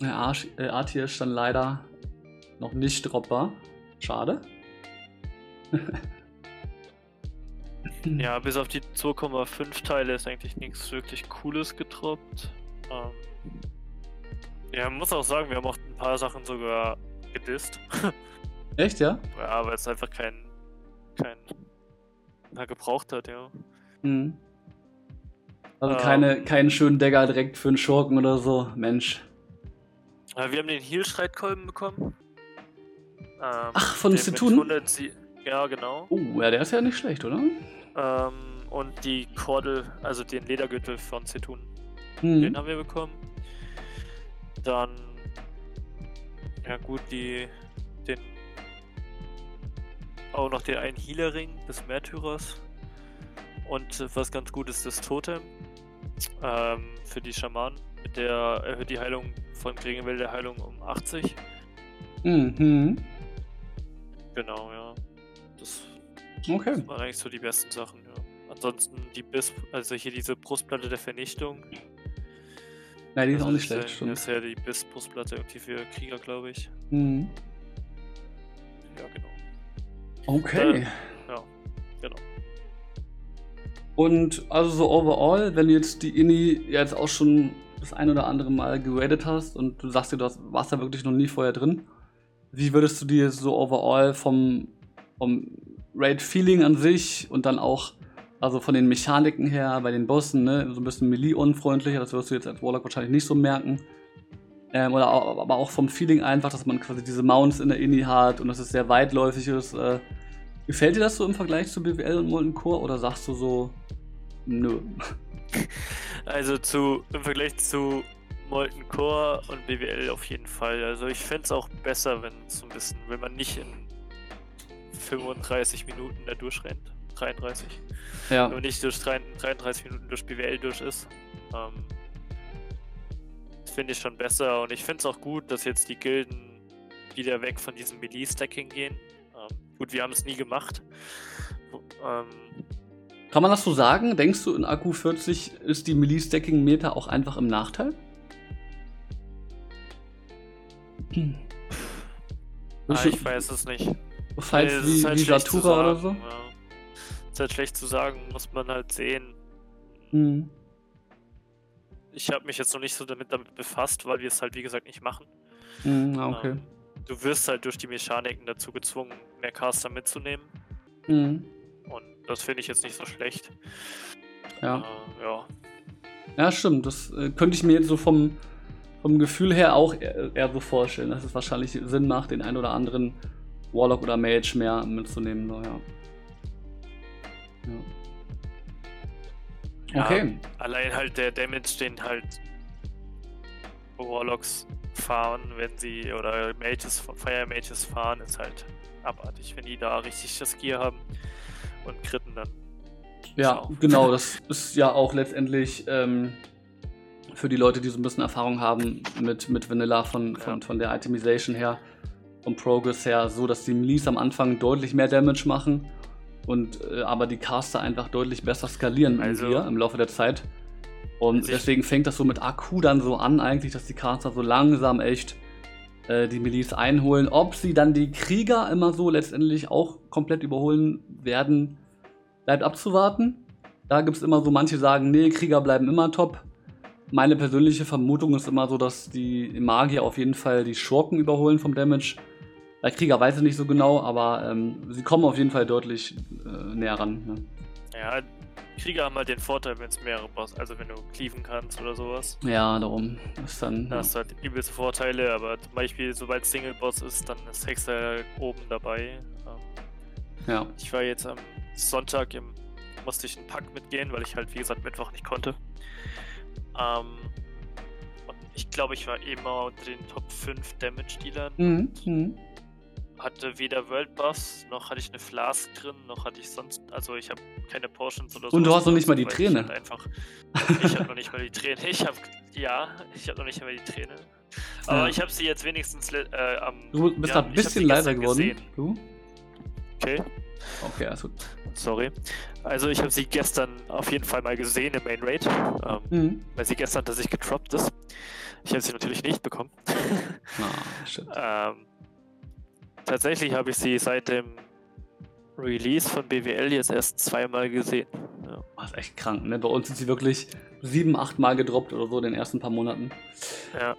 Der äh, A-Tier ist dann leider noch nicht droppbar. Schade. ja, bis auf die 2,5 Teile ist eigentlich nichts wirklich Cooles gedroppt. Ähm, ja, man muss auch sagen, wir haben auch ein paar Sachen sogar gedisst. Echt, ja? Ja, weil es einfach kein, kein na, gebraucht hat, ja. Mhm. Also ähm, keine, keinen schönen Dagger direkt für einen Schurken oder so. Mensch. Ja, wir haben den Heal-Streitkolben bekommen. Ähm, Ach, von Situn? Ja, genau. Oh, ja, der ist ja nicht schlecht, oder? Ähm, und die Kordel, also den Ledergürtel von Situn. Mhm. Den haben wir bekommen. Dann, ja gut, die, den, auch noch den einen Healer-Ring des Märtyrers. Und was ganz gut ist, das Totem ähm, für die Schamanen. Mit der erhöht die Heilung von Gegenwelle Heilung um 80. Mhm. Genau, ja. Das, okay. das waren eigentlich so die besten Sachen, ja. Ansonsten die Biss, also hier diese Brustplatte der Vernichtung. Nein, die ist also auch nicht schlecht, stimmt. Das ist ja die Biss-Brustplatte irgendwie für Krieger, glaube ich. Mhm. Ja, genau. Okay. Äh, ja, genau. Und also so overall, wenn du jetzt die Inni jetzt auch schon das ein oder andere Mal geradet hast und du sagst dir, du warst da wirklich noch nie vorher drin, wie würdest du dir so overall vom, vom Raid-Feeling an sich und dann auch, also von den Mechaniken her bei den Bossen, ne, so ein bisschen Melee-unfreundlicher, das wirst du jetzt als Warlock wahrscheinlich nicht so merken. Ähm, oder auch, aber auch vom Feeling einfach, dass man quasi diese Mounts in der Inni hat und dass es sehr weitläufig ist. Äh, gefällt dir das so im Vergleich zu BWL und Molten Core oder sagst du so, Nö. Also zu, im Vergleich zu Molten Core und BWL auf jeden Fall. Also ich fände es auch besser, wenn so ein bisschen, wenn man nicht in 35 Minuten da durchrennt. 33. Ja. Man nicht durch 33 Minuten durch BWL durch ist. Ähm, das finde ich schon besser und ich finde es auch gut, dass jetzt die Gilden wieder weg von diesem Melee-Stacking gehen. Ähm, gut, wir haben es nie gemacht. Ähm, kann man das so sagen? Denkst du, in Akku 40 ist die Melee-Stacking-Meter auch einfach im Nachteil? Hm. Ah, ich weiß es nicht. Falls nee, wie, halt wie Satura oder so? Ja. Ist halt schlecht zu sagen, muss man halt sehen. Mhm. Ich habe mich jetzt noch nicht so damit, damit befasst, weil wir es halt wie gesagt nicht machen. Mhm, okay. Ähm, du wirst halt durch die Mechaniken dazu gezwungen, mehr Caster mitzunehmen. Mhm. Und das finde ich jetzt nicht so schlecht. Ja. Äh, ja. Ja, stimmt. Das äh, könnte ich mir jetzt so vom, vom Gefühl her auch eher, eher, so vorstellen, dass es wahrscheinlich Sinn macht, den einen oder anderen Warlock oder Mage mehr mitzunehmen. So, ja. ja. Okay. allein halt der Damage, den halt Warlocks fahren, wenn sie oder Mages, Fire Mages fahren, ist halt abartig, wenn die da richtig das Gear haben und Kritten dann. Ja, genau, das ist ja auch letztendlich ähm, für die Leute, die so ein bisschen Erfahrung haben mit, mit Vanilla von, von, ja. von der Itemization her, vom Progress her, so dass die Melees am Anfang deutlich mehr Damage machen und äh, aber die Caster einfach deutlich besser skalieren also, im, Gear, im Laufe der Zeit. Und deswegen fängt das so mit Akku dann so an, eigentlich, dass die Caster so langsam echt äh, die Melees einholen. Ob sie dann die Krieger immer so letztendlich auch komplett überholen werden, bleibt abzuwarten. Da gibt es immer so, manche sagen, nee, Krieger bleiben immer top. Meine persönliche Vermutung ist immer so, dass die Magier auf jeden Fall die Schurken überholen vom Damage. Bei Krieger weiß ich nicht so genau, aber ähm, sie kommen auf jeden Fall deutlich äh, näher ran. Ne? Ja, Krieger haben halt den Vorteil, wenn es mehrere Boss, also wenn du cleaven kannst oder sowas. Ja, darum ist dann. Da ja. hast du halt übelste Vorteile, aber zum Beispiel, sobald Single-Boss ist, dann ist Hexer oben dabei. Ähm, ja. Ich war jetzt am Sonntag im, musste ich einen Pack mitgehen, weil ich halt, wie gesagt, Mittwoch nicht konnte. Ähm, und ich glaube, ich war immer unter den Top 5 Damage-Dealern. Mhm. Hatte weder World Buffs, noch hatte ich eine Flask drin, noch hatte ich sonst, also ich habe keine Potions oder so. Und du hast noch nicht mal die Träne. Ich einfach, ich habe noch nicht mal die Träne. Ich habe, ja, ich habe noch nicht mal die Träne. Aber ja. ich habe sie jetzt wenigstens äh, am. Du bist ja, ein bisschen leiser geworden. Gesehen. Du? Okay. Okay, also. Sorry. Also ich habe sie gestern auf jeden Fall mal gesehen im Main Raid, ähm, mhm. weil sie gestern tatsächlich getroppt ist. Ich habe sie natürlich nicht bekommen. ah, ähm, tatsächlich habe ich sie seit dem Release von BWL jetzt erst zweimal gesehen. Ja. Das ist echt krank, ne? Bei uns sind sie wirklich sieben, acht Mal gedroppt oder so in den ersten paar Monaten. Ja.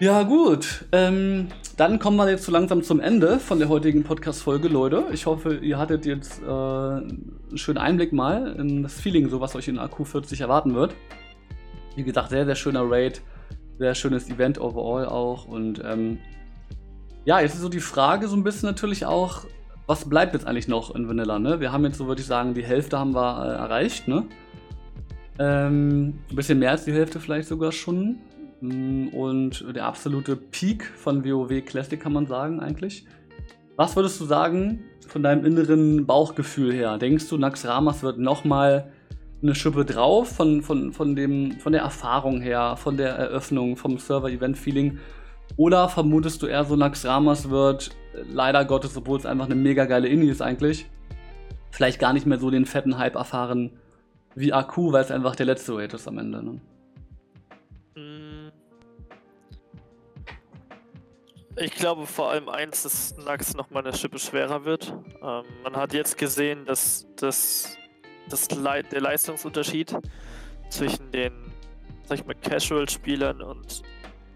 Ja, gut. Ähm, dann kommen wir jetzt so langsam zum Ende von der heutigen Podcast-Folge, Leute. Ich hoffe, ihr hattet jetzt äh, einen schönen Einblick mal in das Feeling, so was euch in AQ40 erwarten wird. Wie gesagt, sehr, sehr schöner Raid. Sehr schönes Event overall auch. Und ähm, ja, jetzt ist so die Frage so ein bisschen natürlich auch, was bleibt jetzt eigentlich noch in Vanilla, ne? Wir haben jetzt, so würde ich sagen, die Hälfte haben wir äh, erreicht, ne? Ähm, ein bisschen mehr als die Hälfte vielleicht sogar schon. Mm, und der absolute Peak von WoW Classic kann man sagen eigentlich. Was würdest du sagen von deinem inneren Bauchgefühl her? Denkst du, Nax Ramas wird nochmal eine Schippe drauf von, von, von, dem, von der Erfahrung her, von der Eröffnung, vom Server-Event-Feeling? Oder vermutest du eher so, Nax Ramas wird leider Gottes, obwohl es einfach eine mega geile Indie ist eigentlich, vielleicht gar nicht mehr so den fetten Hype erfahren wie Akku, weil es einfach der letzte Raid ist am Ende. Ne? Ich glaube vor allem eins, dass Nax nochmal eine Schippe schwerer wird. Ähm, man hat jetzt gesehen, dass, dass, dass Le der Leistungsunterschied zwischen den, sag ich mal, Casual-Spielern und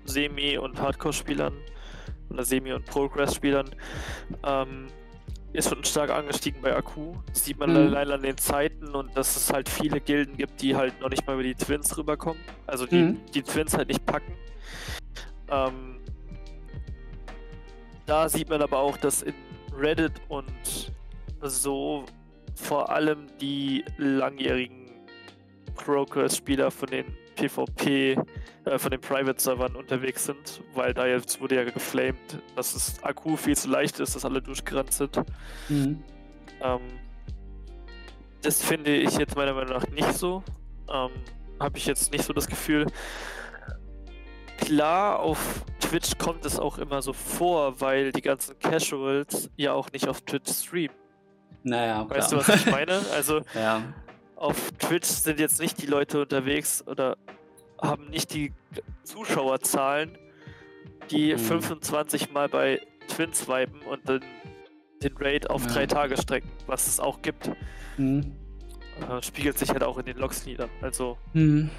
Semi- und Hardcore-Spielern oder Semi- und Progress-Spielern ähm, ist schon stark angestiegen bei Akku. Das sieht man mhm. leider an den Zeiten und dass es halt viele Gilden gibt, die halt noch nicht mal über die Twins rüberkommen. Also die, mhm. die Twins halt nicht packen. Ähm, da sieht man aber auch, dass in Reddit und so vor allem die langjährigen Progress-Spieler von den PvP, äh, von den Private-Servern unterwegs sind, weil da jetzt wurde ja geflamed, dass das Akku viel zu leicht ist, dass alle durchgerannt sind. Mhm. Ähm, das finde ich jetzt meiner Meinung nach nicht so. Ähm, Habe ich jetzt nicht so das Gefühl. Klar, auf Twitch kommt es auch immer so vor, weil die ganzen Casuals ja auch nicht auf Twitch streamen. Naja, klar. Weißt du, was ich meine? Also ja. Auf Twitch sind jetzt nicht die Leute unterwegs oder haben nicht die Zuschauerzahlen, die mhm. 25 Mal bei Twins viben und dann den Raid auf ja. drei Tage strecken, was es auch gibt. Mhm. Äh, spiegelt sich halt auch in den Logs nieder. Also mhm.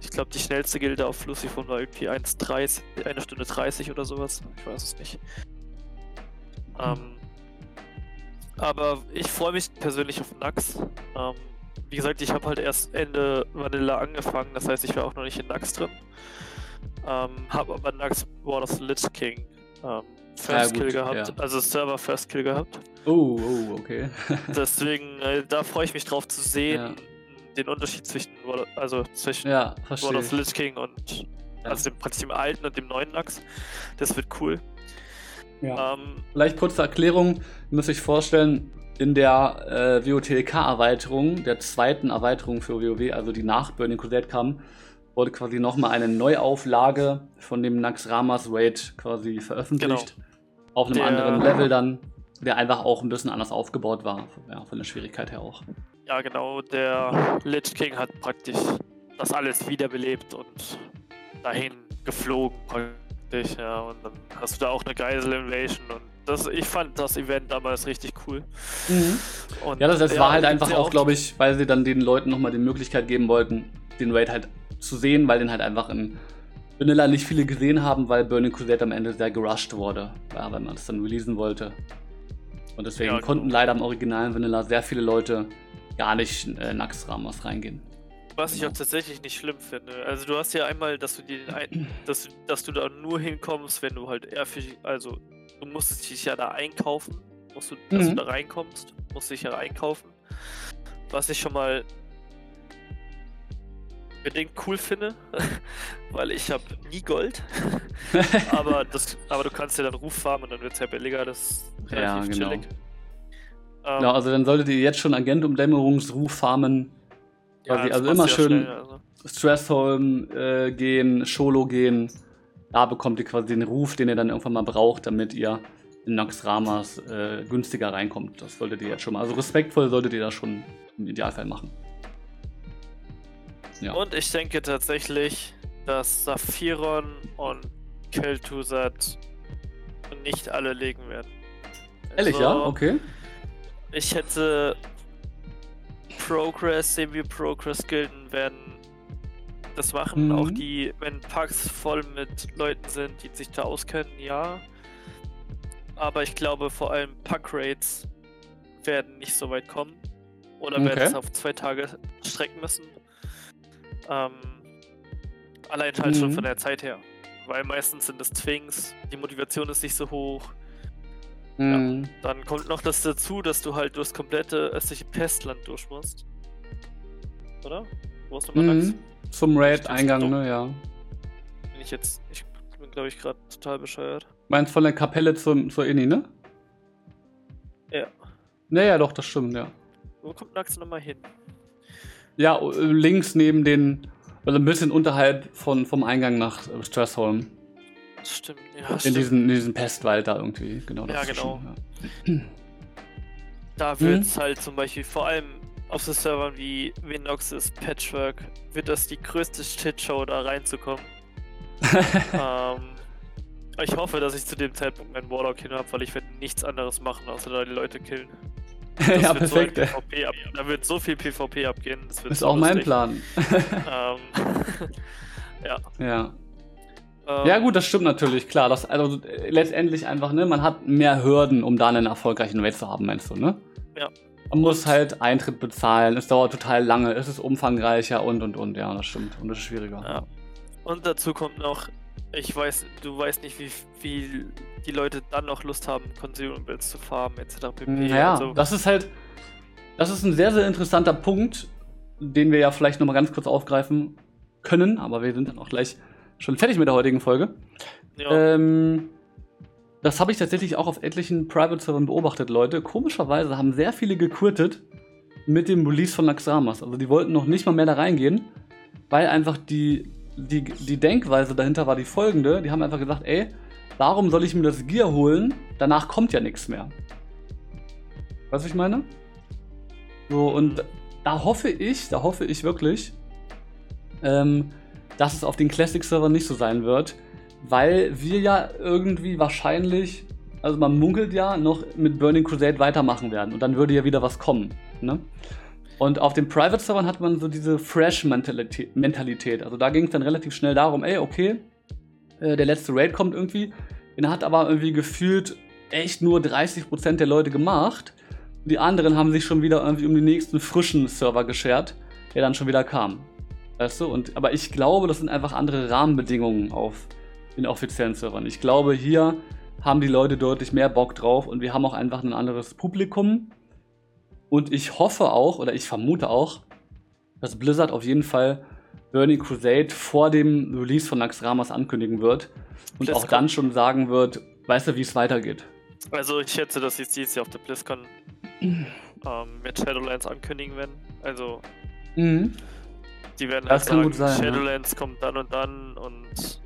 Ich glaube, die schnellste Gilde auf Lucifon war irgendwie 1,30, eine Stunde 30 oder sowas. Ich weiß es nicht. Hm. Ähm, aber ich freue mich persönlich auf Nax. Ähm, wie gesagt, ich habe halt erst Ende Vanilla angefangen, das heißt, ich war auch noch nicht in Nax drin. Ähm, habe aber Nax War of Lich King ähm, First ja, Kill gehabt, ja. also Server First Kill gehabt. Oh, oh, okay. Deswegen, äh, da freue ich mich drauf zu sehen. Ja den Unterschied zwischen, also zwischen ja, World of Lich King und also dem, praktisch dem alten und dem neuen Lachs. Das wird cool. Ja. Ähm, Vielleicht kurze Erklärung, ihr müsst euch vorstellen, in der äh, WOTLK-Erweiterung, der zweiten Erweiterung für WoW, also die nach Burning Crusade kam, wurde quasi nochmal eine Neuauflage von dem Nax Ramas Raid quasi veröffentlicht. Genau. Auf einem der, anderen Level dann, der einfach auch ein bisschen anders aufgebaut war, ja, von der Schwierigkeit her auch. Ja, genau. Der Lich King hat praktisch das alles wiederbelebt und dahin geflogen praktisch. Ja, und dann hast du da auch eine Geisel-Invasion und das, ich fand das Event damals richtig cool. Mhm. Und, ja, das, das ja, war halt einfach auch, glaube ich, weil sie dann den Leuten nochmal die Möglichkeit geben wollten, den Raid halt zu sehen, weil den halt einfach in Vanilla nicht viele gesehen haben, weil Burning Crusade am Ende sehr gerusht wurde, ja, weil man es dann releasen wollte. Und deswegen ja, genau. konnten leider im originalen Vanilla sehr viele Leute gar nicht äh, Nax-Ramos reingehen. Was ich auch tatsächlich nicht schlimm finde. Also du hast ja einmal, dass du dir ein, dass, dass du da nur hinkommst, wenn du halt eher für, also du musstest dich ja da einkaufen, musst du, dass mhm. du da reinkommst, musst dich ja einkaufen. Was ich schon mal bedingt cool finde, weil ich habe nie Gold. aber, das, aber du kannst ja dann Ruf farmen und dann wird es ja billiger, das ist relativ ja, genau. chillig. Ähm, genau, also dann solltet ihr jetzt schon Agentumdämmerungsruf farmen. Ja, also immer schön schnell, also. Stressholm äh, gehen, Scholo gehen. Da bekommt ihr quasi den Ruf, den ihr dann irgendwann mal braucht, damit ihr in Naxxramas äh, günstiger reinkommt. Das solltet ihr jetzt schon mal. Also respektvoll solltet ihr das schon im Idealfall machen. Ja. Und ich denke tatsächlich, dass Saphiron und Kel'Thuzad nicht alle legen werden. Ehrlich, also, ja? Okay. Ich hätte Progress, Semi-Progress-Gilden werden das machen. Mhm. Auch die, wenn Packs voll mit Leuten sind, die sich da auskennen, ja. Aber ich glaube vor allem Pack-Raids werden nicht so weit kommen. Oder okay. werden es auf zwei Tage strecken müssen. Ähm, allein halt mhm. schon von der Zeit her. Weil meistens sind es Twings, die Motivation ist nicht so hoch. Mhm. Ja, dann kommt noch das dazu, dass du halt durchs komplette östliche Pestland durch musst. Oder? Wo hast du mal mhm. Zum Raid-Eingang, ne, ja. Bin ich jetzt. Ich bin, glaube ich, gerade total bescheuert. Meinst von der Kapelle zum, zur Inni, ne? Ja. Naja, doch, das stimmt, ja. Wo kommt Nax nochmal hin? Ja, links neben den. Also ein bisschen unterhalb von, vom Eingang nach Stressholm. Stimmt, ja. In, stimmt. Diesen, in diesem Pestwald da irgendwie, genau. Das ja, genau. Schon, ja. Da wird es hm? halt zum Beispiel vor allem auf so Servern wie Vinoxis, Patchwork, wird das die größte Shitshow da reinzukommen. ähm, ich hoffe, dass ich zu dem Zeitpunkt meinen Warlock hin habe, weil ich werde nichts anderes machen, außer da die Leute killen. ja, perfekt. So ab, da wird so viel PvP abgehen. Das ist so auch lustig. mein Plan. ähm, ja. Ja. Ähm, ja, gut, das stimmt natürlich, klar. Das, also letztendlich einfach, ne, man hat mehr Hürden, um da einen erfolgreichen Raid zu haben, meinst du, ne? Ja. Man muss halt Eintritt bezahlen, es dauert total lange, es ist umfangreicher und und und, ja, das stimmt. Und das ist schwieriger. Ja. Und dazu kommt noch, ich weiß, du weißt nicht, wie viel die Leute dann noch Lust haben, Consumables zu farmen, etc. pp. Ja, also, das ist halt, das ist ein sehr, sehr interessanter Punkt, den wir ja vielleicht nochmal ganz kurz aufgreifen können, aber wir sind dann auch gleich schon fertig mit der heutigen Folge. Ja. Ähm, das habe ich tatsächlich auch auf etlichen Private-Servern beobachtet, Leute. Komischerweise haben sehr viele gekurtet mit dem Release von Naxxramas. Also die wollten noch nicht mal mehr da reingehen, weil einfach die, die, die Denkweise dahinter war die folgende. Die haben einfach gesagt, ey, warum soll ich mir das Gear holen? Danach kommt ja nichts mehr. Weißt du, ich meine? So, und da hoffe ich, da hoffe ich wirklich, ähm, dass es auf den Classic-Servern nicht so sein wird weil wir ja irgendwie wahrscheinlich, also man munkelt ja, noch mit Burning Crusade weitermachen werden und dann würde ja wieder was kommen. Ne? Und auf den Private-Servern hat man so diese Fresh-Mentalität. Also da ging es dann relativ schnell darum, ey, okay, äh, der letzte Raid kommt irgendwie. Den hat aber irgendwie gefühlt echt nur 30% der Leute gemacht. Die anderen haben sich schon wieder irgendwie um den nächsten frischen Server geschert, der dann schon wieder kam. Weißt du? Und, aber ich glaube, das sind einfach andere Rahmenbedingungen auf den offiziellen Servern. Ich glaube, hier haben die Leute deutlich mehr Bock drauf und wir haben auch einfach ein anderes Publikum. Und ich hoffe auch, oder ich vermute auch, dass Blizzard auf jeden Fall Burning Crusade vor dem Release von Naxxramas ankündigen wird und BlizzCon. auch dann schon sagen wird, weißt du, wie es weitergeht. Also ich schätze, dass sie es dieses Jahr auf der BlizzCon ähm, mit Shadowlands ankündigen werden. Also mhm. Die werden das halt sagen, sein, Shadowlands ja. kommt dann und dann und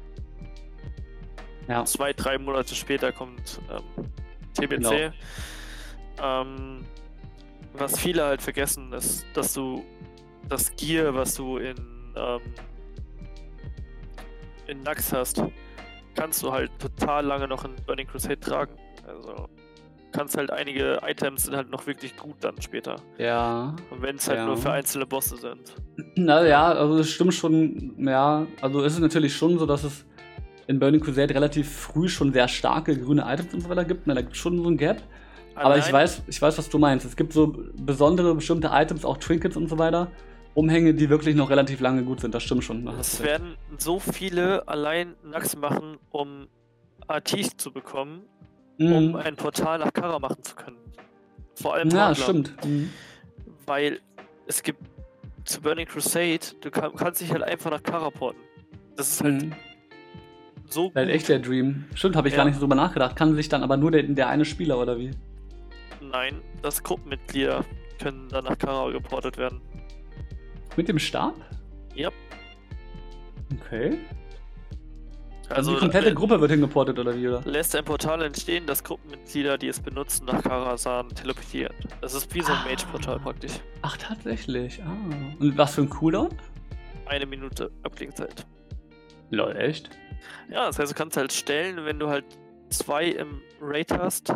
ja. Zwei, drei Monate später kommt ähm, TBC. Genau. Ähm, was viele halt vergessen, ist, dass du das Gear, was du in, ähm, in Nax hast, kannst du halt total lange noch in Burning Crusade tragen. Also kannst halt einige Items sind halt noch wirklich gut dann später. Ja. Und wenn es halt ja. nur für einzelne Bosse sind. Na ja, also es stimmt schon, ja. Also ist es natürlich schon so, dass es in Burning Crusade relativ früh schon sehr starke grüne Items und so weiter gibt. Ne? Da gibt es schon so ein Gap. Aber ich weiß, ich weiß, was du meinst. Es gibt so besondere bestimmte Items, auch Trinkets und so weiter. Umhänge, die wirklich noch relativ lange gut sind, das stimmt schon. Es werden so viele allein Nax machen, um ATs zu bekommen, mhm. um ein Portal nach Kara machen zu können. Vor allem Ja, Partner. stimmt. Mhm. Weil es gibt zu Burning Crusade, du kann, kannst dich halt einfach nach Kara porten. Das ist halt mhm so gut. Halt echt der Dream. Stimmt, habe ich ja. gar nicht drüber nachgedacht. Kann sich dann aber nur der, der eine Spieler oder wie? Nein, das Gruppenmitglieder können dann nach Kara geportet werden. Mit dem Stab? Ja. Okay. Also, die komplette Gruppe wird hingeportet oder wie, oder? Lässt ein Portal entstehen, das Gruppenmitglieder, die es benutzen, nach Karasan teleportiert. Das ist wie so ein ah. Mage-Portal praktisch. Ach, tatsächlich. Ah. Und was für ein Cooldown? Eine Minute Abklingzeit. Lol, echt? Ja, das heißt, du kannst halt stellen, wenn du halt zwei im Raid hast,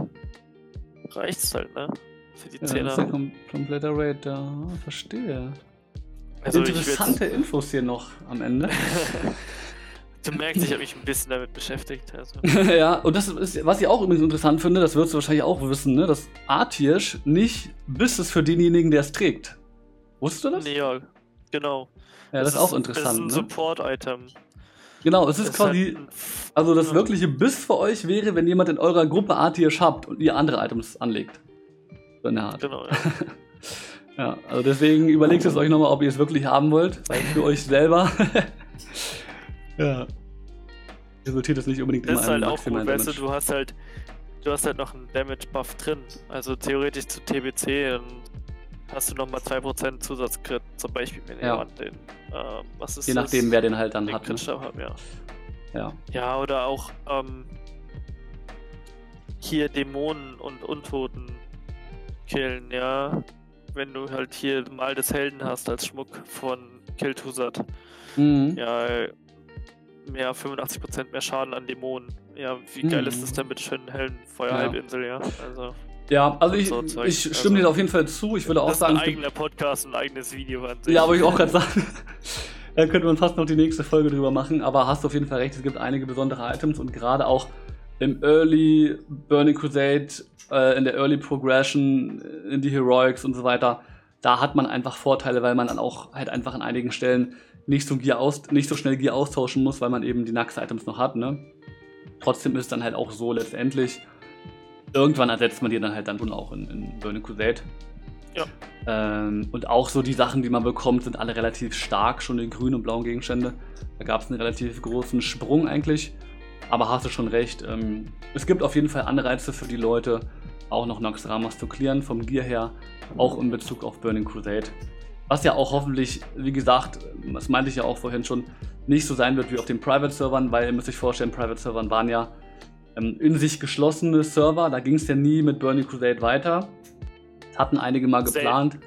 reicht's halt, ne? Für die ja, Zehner. Das ist ja kom kompletter Raid, ja, verstehe. Also Interessante Infos hier noch am Ende. du merkst, ich habe mich ein bisschen damit beschäftigt. Also. ja, und das ist, was ich auch übrigens interessant finde, das wirst du wahrscheinlich auch wissen, ne, dass Artiersch nicht bis es für denjenigen, der es trägt. Wusstest du das? Nee, ja, genau. Ja, das, das ist auch interessant. Das ist ein ne? Support-Item. Genau, es ist das quasi, also das wirkliche Biss für euch wäre, wenn jemand in eurer Gruppe Artiersch habt und ihr andere Items anlegt. So in der Art. Genau, ja. Ja, also deswegen überlegt es euch nochmal, ob ihr es wirklich haben wollt, weil für euch selber. ja. Resultiert es nicht unbedingt das Das ist halt auch gut, weißt du, du hast halt, du hast halt noch einen Damage-Buff drin. Also theoretisch zu TBC, hast du nochmal 2% Zusatzcrit, zum Beispiel, wenn ja. jemand den, äh, was ist Je nachdem, wer den halt dann den hat. Ne? Haben, ja. ja. Ja, oder auch, ähm, hier Dämonen und Untoten killen, ja wenn du halt hier mal des Helden hast als Schmuck von Kiltusat. Mhm. Ja, mehr 85% mehr Schaden an Dämonen. Ja, wie geil mhm. ist das denn mit schönen hellen Feuerhalbinsel, ja. ja. Also. Ja, also ich, so ich stimme also, dir auf jeden Fall zu. Ich würde auch sagen. Ein eigener Podcast, ein eigenes Video an sich. Ja, aber ich auch gerade sagen. da könnte man fast noch die nächste Folge drüber machen. Aber hast du auf jeden Fall recht, es gibt einige besondere Items und gerade auch im Early Burning Crusade, äh, in der Early Progression, äh, in die Heroics und so weiter, da hat man einfach Vorteile, weil man dann auch halt einfach an einigen Stellen nicht so, Gear aus, nicht so schnell Gear austauschen muss, weil man eben die Nax-Items noch hat. Ne? Trotzdem ist dann halt auch so letztendlich, irgendwann ersetzt man die dann halt dann schon auch in, in Burning Crusade. Ja. Ähm, und auch so die Sachen, die man bekommt, sind alle relativ stark, schon die grünen und blauen Gegenstände. Da gab es einen relativ großen Sprung eigentlich. Aber hast du schon recht. Ähm, es gibt auf jeden Fall Anreize für die Leute, auch noch Noxramas zu clearen, vom Gear her, auch in Bezug auf Burning Crusade. Was ja auch hoffentlich, wie gesagt, das meinte ich ja auch vorhin schon, nicht so sein wird wie auf den Private-Servern, weil ihr müsst euch vorstellen, Private-Servern waren ja ähm, in sich geschlossene Server, da ging es ja nie mit Burning Crusade weiter. Das hatten einige mal geplant,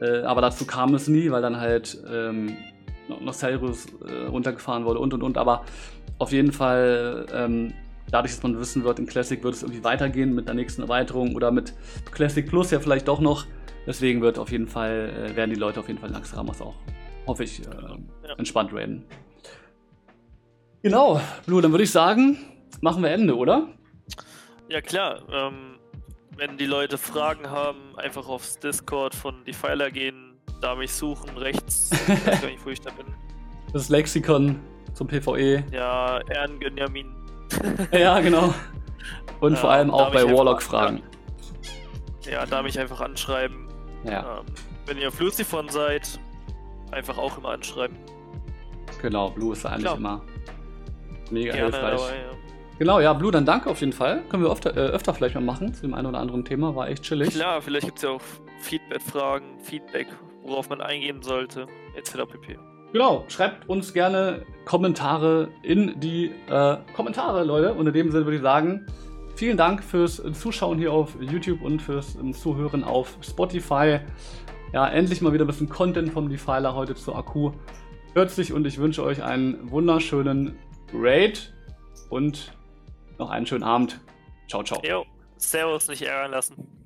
äh, aber dazu kam es nie, weil dann halt ähm, Nostalrius äh, runtergefahren wurde und und und. Aber auf jeden Fall, ähm, dadurch, dass man wissen wird, in Classic wird es irgendwie weitergehen mit der nächsten Erweiterung oder mit Classic Plus ja vielleicht doch noch. Deswegen wird auf jeden Fall, äh, werden die Leute auf jeden Fall Naxxramas auch, hoffe ich, äh, ja. entspannt raiden. Genau, Blue, dann würde ich sagen, machen wir Ende, oder? Ja klar, ähm, wenn die Leute Fragen haben, einfach aufs Discord von Defiler gehen, da mich suchen, rechts, ich weiß gar nicht, wo ich da bin. Das Lexikon zum PvE. Ja, Ehrengönjamin. ja, genau. Und ja, vor allem auch bei Warlock fragen. Ja, da mich einfach anschreiben. Ja. Ähm, wenn ihr Flusifon seid, einfach auch immer anschreiben. Genau, Blue ist eigentlich Klar. immer mega Gerne hilfreich. Dabei, ja. Genau, ja, Blue, dann danke auf jeden Fall. Können wir öfter, äh, öfter vielleicht mal machen zu dem einen oder anderen Thema. War echt chillig. Klar, vielleicht gibt es ja auch Feedback-Fragen, Feedback, worauf man eingehen sollte, etc. pp. Genau, schreibt uns gerne Kommentare in die äh, Kommentare, Leute. Und in dem Sinne würde ich sagen, vielen Dank fürs Zuschauen hier auf YouTube und fürs Zuhören auf Spotify. Ja, endlich mal wieder ein bisschen Content vom Defiler heute zu Akku. Hört sich und ich wünsche euch einen wunderschönen Raid und noch einen schönen Abend. Ciao, ciao. Jo, Servus, nicht ärgern lassen.